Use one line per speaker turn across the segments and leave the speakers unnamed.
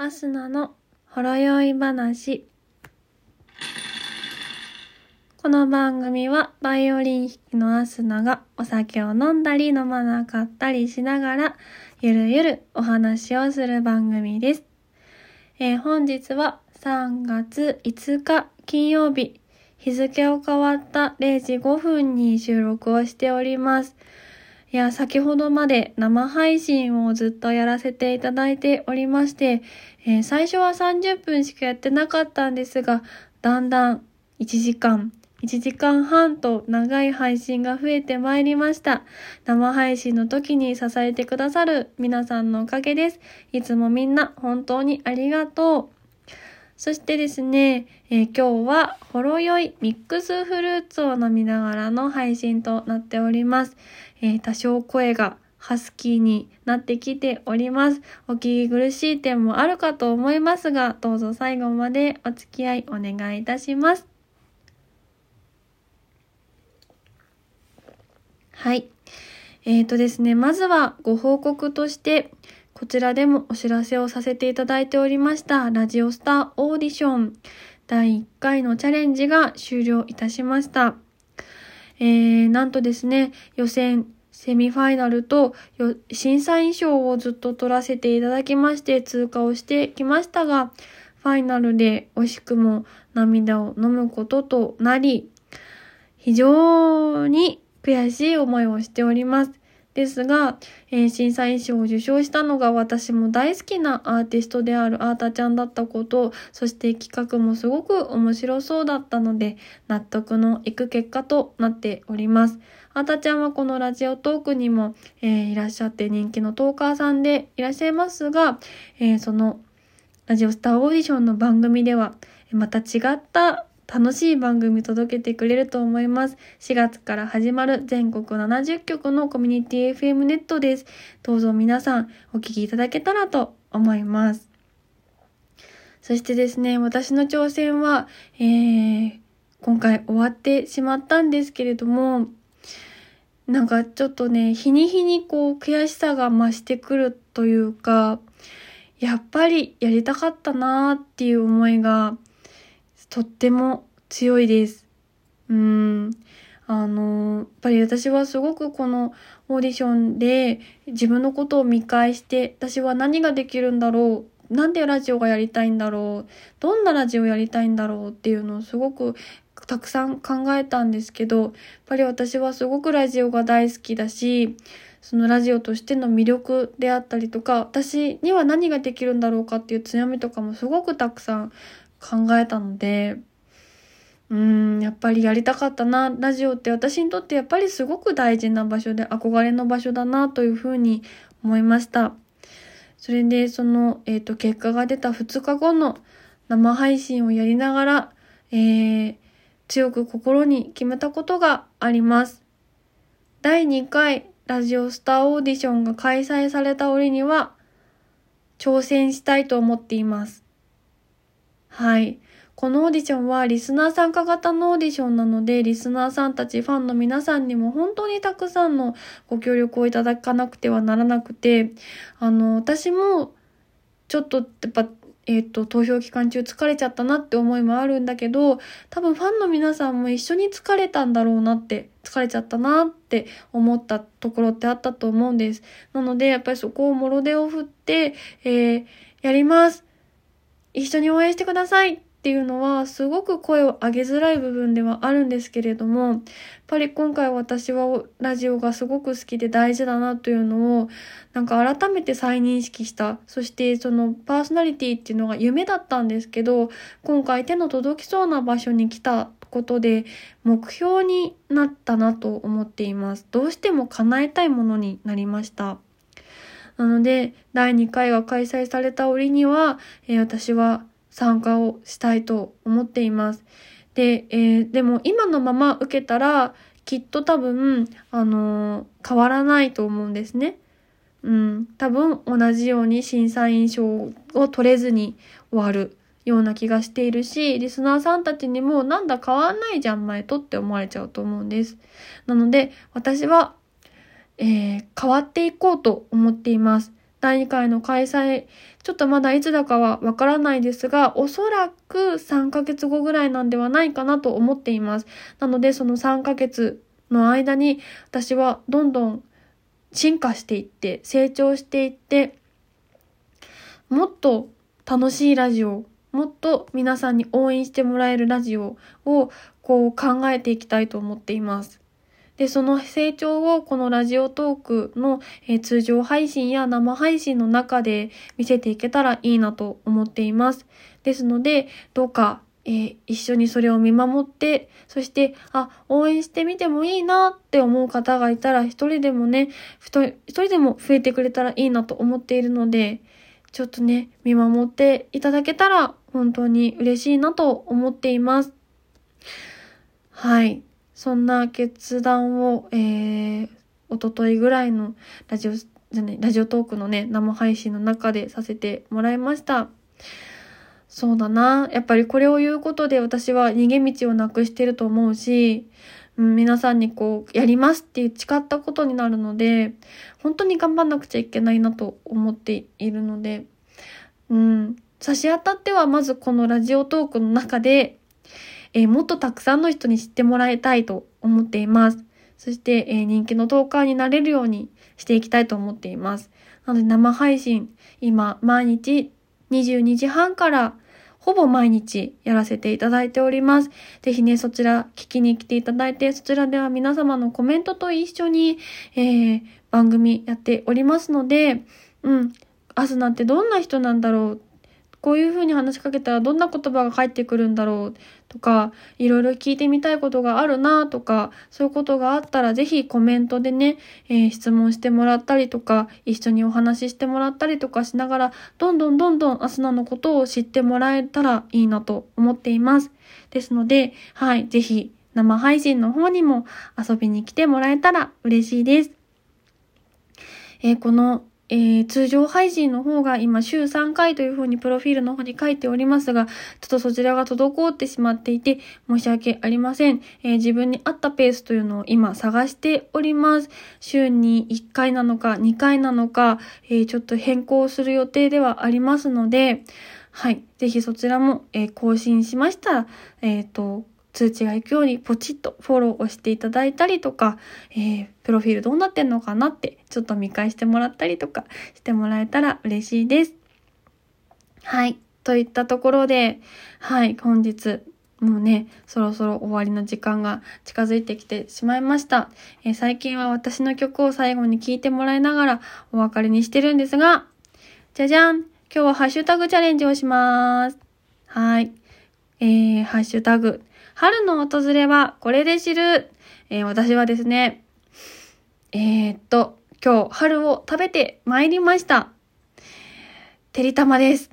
アスナのほろ酔い話。この番組はバイオリン弾きのアスナがお酒を飲んだり飲まなかったりしながらゆるゆるお話をする番組です。えー、本日は3月5日金曜日日付を変わった0時5分に収録をしております。いや、先ほどまで生配信をずっとやらせていただいておりまして、えー、最初は30分しかやってなかったんですが、だんだん1時間、1時間半と長い配信が増えてまいりました。生配信の時に支えてくださる皆さんのおかげです。いつもみんな本当にありがとう。そしてですね、えー、今日はほろ酔いミックスフルーツを飲みながらの配信となっております。えー、多少声がハスキーになってきております。お聞き苦しい点もあるかと思いますが、どうぞ最後までお付き合いお願いいたします。はい。えーとですね、まずはご報告として、こちらでもお知らせをさせていただいておりました、ラジオスターオーディション第1回のチャレンジが終了いたしました。えー、なんとですね、予選、セミファイナルと審査員賞をずっと取らせていただきまして通過をしてきましたが、ファイナルで惜しくも涙を飲むこととなり、非常に悔しい思いをしております。ですが、えー、審査員賞を受賞したのが私も大好きなアーティストであるあーたちゃんだったこと、そして企画もすごく面白そうだったので、納得のいく結果となっております。あーたちゃんはこのラジオトークにも、えー、いらっしゃって人気のトーカーさんでいらっしゃいますが、えー、そのラジオスターオーディションの番組では、また違った楽しい番組届けてくれると思います。4月から始まる全国70局のコミュニティ FM ネットです。どうぞ皆さんお聞きいただけたらと思います。そしてですね、私の挑戦は、えー、今回終わってしまったんですけれども、なんかちょっとね、日に日にこう悔しさが増してくるというか、やっぱりやりたかったなーっていう思いがとっても強いです。うん。あの、やっぱり私はすごくこのオーディションで自分のことを見返して、私は何ができるんだろうなんでラジオがやりたいんだろうどんなラジオをやりたいんだろうっていうのをすごくたくさん考えたんですけど、やっぱり私はすごくラジオが大好きだし、そのラジオとしての魅力であったりとか、私には何ができるんだろうかっていう強みとかもすごくたくさん考えたので、うーん、やっぱりやりたかったな。ラジオって私にとってやっぱりすごく大事な場所で憧れの場所だなというふうに思いました。それで、その、えっ、ー、と、結果が出た2日後の生配信をやりながら、えー、強く心に決めたことがあります。第2回ラジオスターオーディションが開催された折には、挑戦したいと思っています。はい。このオーディションはリスナー参加型のオーディションなので、リスナーさんたち、ファンの皆さんにも本当にたくさんのご協力をいただかなくてはならなくて、あの、私もちょっとやっぱ、えっ、ー、と、投票期間中疲れちゃったなって思いもあるんだけど、多分ファンの皆さんも一緒に疲れたんだろうなって、疲れちゃったなって思ったところってあったと思うんです。なので、やっぱりそこをもろ手を振って、えー、やります。一緒に応援してくださいっていうのはすごく声を上げづらい部分ではあるんですけれども、やっぱり今回私はラジオがすごく好きで大事だなというのをなんか改めて再認識した。そしてそのパーソナリティっていうのが夢だったんですけど、今回手の届きそうな場所に来たことで目標になったなと思っています。どうしても叶えたいものになりました。なので、第2回が開催された折には、えー、私は参加をしたいと思っています。で、えー、でも今のまま受けたら、きっと多分、あのー、変わらないと思うんですね。うん、多分同じように審査員賞を取れずに終わるような気がしているし、リスナーさんたちにもなんだ変わんないじゃん前とって思われちゃうと思うんです。なので、私はえー、変わっていこうと思っています。第2回の開催、ちょっとまだいつだかはわからないですが、おそらく3ヶ月後ぐらいなんではないかなと思っています。なので、その3ヶ月の間に、私はどんどん進化していって、成長していって、もっと楽しいラジオ、もっと皆さんに応援してもらえるラジオをこう考えていきたいと思っています。で、その成長をこのラジオトークの、え、通常配信や生配信の中で見せていけたらいいなと思っています。ですので、どうか、えー、一緒にそれを見守って、そして、あ、応援してみてもいいなって思う方がいたら、一人でもね、一人でも増えてくれたらいいなと思っているので、ちょっとね、見守っていただけたら本当に嬉しいなと思っています。はい。そんな決断を、えー、おとといぐらいのラジオ、じゃない、ラジオトークのね、生配信の中でさせてもらいました。そうだな。やっぱりこれを言うことで私は逃げ道をなくしてると思うし、うん、皆さんにこう、やりますって誓ったことになるので、本当に頑張んなくちゃいけないなと思っているので、うん、差し当たってはまずこのラジオトークの中で、えー、もっとたくさんの人に知ってもらいたいと思っています。そして、えー、人気のトーカーになれるようにしていきたいと思っています。なので生配信、今、毎日22時半からほぼ毎日やらせていただいております。ぜひね、そちら聞きに来ていただいて、そちらでは皆様のコメントと一緒に、えー、番組やっておりますので、うん、アスナってどんな人なんだろうこういう風に話しかけたらどんな言葉が返ってくるんだろうとか、いろいろ聞いてみたいことがあるなとか、そういうことがあったらぜひコメントでね、えー、質問してもらったりとか、一緒にお話ししてもらったりとかしながら、どんどんどんどんアスナのことを知ってもらえたらいいなと思っています。ですので、はい、ぜひ生配信の方にも遊びに来てもらえたら嬉しいです。えー、このえー、通常配信の方が今週3回というふうにプロフィールの方に書いておりますが、ちょっとそちらが滞ってしまっていて申し訳ありません。えー、自分に合ったペースというのを今探しております。週に1回なのか2回なのか、えー、ちょっと変更する予定ではありますので、はい。ぜひそちらも、え更新しましたら、えっ、と、通知が行くようにポチッとフォローをしていただいたりとか、えー、プロフィールどうなってんのかなってちょっと見返してもらったりとかしてもらえたら嬉しいです。はい。といったところで、はい、本日もうね、そろそろ終わりの時間が近づいてきてしまいました。えー、最近は私の曲を最後に聴いてもらいながらお別れにしてるんですが、じゃじゃん今日はハッシュタグチャレンジをします。はい。えー、ハッシュタグ、春の訪れはこれで知る。えー、私はですね、えー、っと、今日春を食べて参りました。てりたまです。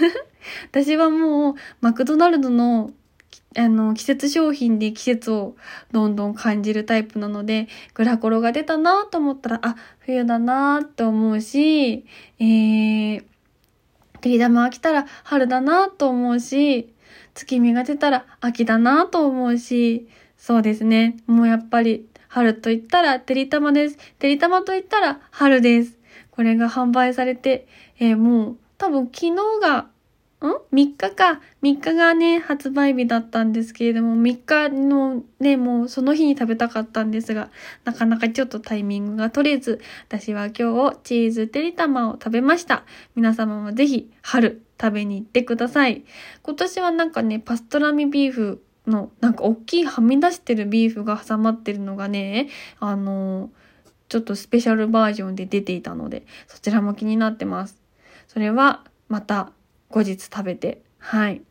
私はもう、マクドナルドの、あの、季節商品で季節をどんどん感じるタイプなので、グラコロが出たなと思ったら、あ、冬だなと思うし、えー、てり玉が来たら春だなと思うし、月見が出たら秋だなと思うし、そうですね。もうやっぱり春と言ったらてりたまです。てりたまと言ったら春です。これが販売されて、えー、もう多分昨日がん ?3 日か。3日がね、発売日だったんですけれども、3日のね、もうその日に食べたかったんですが、なかなかちょっとタイミングが取れず、私は今日チーズてりたまを食べました。皆様もぜひ春食べに行ってください。今年はなんかね、パストラミビーフの、なんか大きいはみ出してるビーフが挟まってるのがね、あのちょっとスペシャルバージョンで出ていたので、そちらも気になってます。それはまた後日食べて、はい。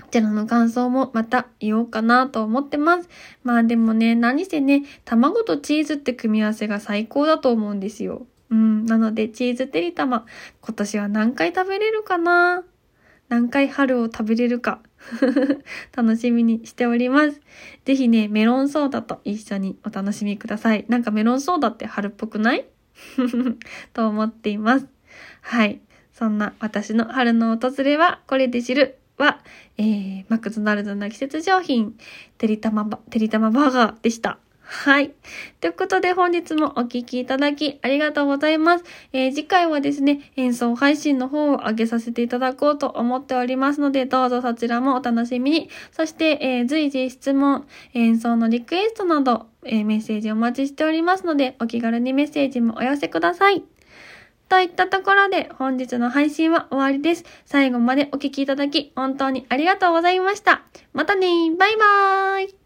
こちらの感想もまた言おうかなと思ってます。まあでもね、何せね、卵とチーズって組み合わせが最高だと思うんですよ。うん。なので、チーズてりたま、今年は何回食べれるかな？何回春を食べれるか？楽しみにしております。ぜひね、メロンソーダと一緒にお楽しみください。なんかメロンソーダって春っぽくない？と思っています。はい。そんな私の春の訪れはこれで知るは、えー、マクドナルドの季節商品、てりたま、てりたまバーガーでした。はい。ということで本日もお聴きいただきありがとうございます。えー、次回はですね、演奏配信の方を上げさせていただこうと思っておりますので、どうぞそちらもお楽しみに。そして、えー、随時質問、演奏のリクエストなど、えー、メッセージお待ちしておりますので、お気軽にメッセージもお寄せください。といったところで本日の配信は終わりです。最後までお聴きいただき本当にありがとうございました。またねバイバーイ